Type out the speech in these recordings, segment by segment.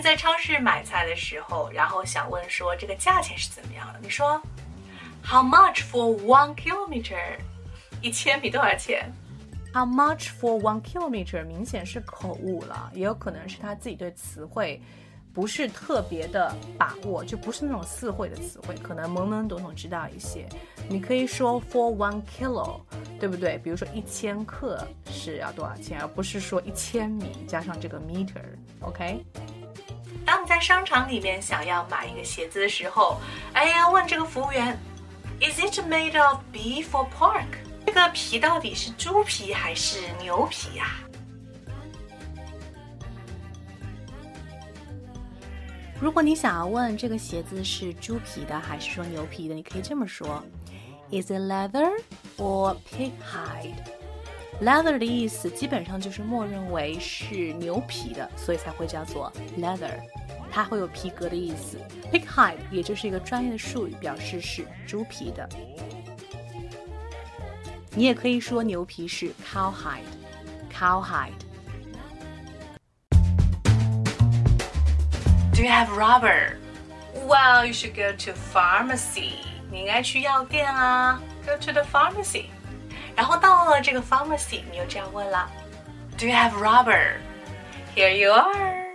在超市买菜的时候，然后想问说这个价钱是怎么样的，你说 How much for one kilometer？一千米多少钱？How much for one kilometer？明显是口误了，也有可能是他自己对词汇。不是特别的把握，就不是那种四会的词汇，可能懵懵懂懂知道一些。你可以说 for one kilo，对不对？比如说一千克是要多少钱，而不是说一千米加上这个 meter。OK。当你在商场里面想要买一个鞋子的时候，哎呀，问这个服务员，Is it made of beef or pork？这个皮到底是猪皮还是牛皮呀？如果你想要问这个鞋子是猪皮的还是说牛皮的，你可以这么说：Is it leather or pig hide？hide？Leather 的意思基本上就是默认为是牛皮的，所以才会叫做 leather，它会有皮革的意思。Pig hide 也就是一个专业的术语，表示是猪皮的。你也可以说牛皮是 cow hide，cow hide。Do you have rubber? Well, you should go to pharmacy. 你应该去药店啊。Go to the pharmacy. 然后到了这个 pharmacy，你又这样问了：Do you have rubber? Here you are.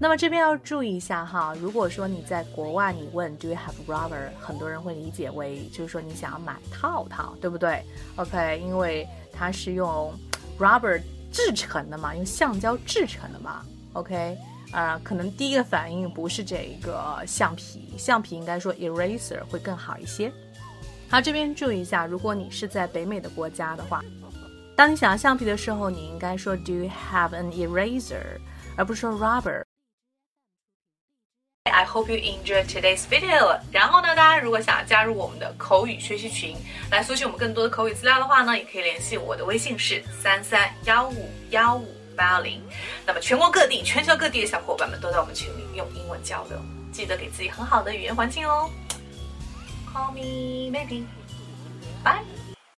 那么这边要注意一下哈，如果说你在国外，你问 Do you have rubber？很多人会理解为就是说你想要买套套，对不对？OK，因为它是用 rubber 制成的嘛，用橡胶制成的嘛。OK。啊，可能第一个反应不是这个橡皮，橡皮应该说 eraser 会更好一些。好，这边注意一下，如果你是在北美的国家的话，当你想要橡皮的时候，你应该说 Do you have an eraser，而不是说 rubber。I hope you enjoy today's video。然后呢，大家如果想要加入我们的口语学习群，来索取我们更多的口语资料的话呢，也可以联系我的微信是三三幺五幺五。八零，那么全国各地、全球各地的小伙伴们都在我们群里用英文交流，记得给自己很好的语言环境哦。call me Maggie. Bye.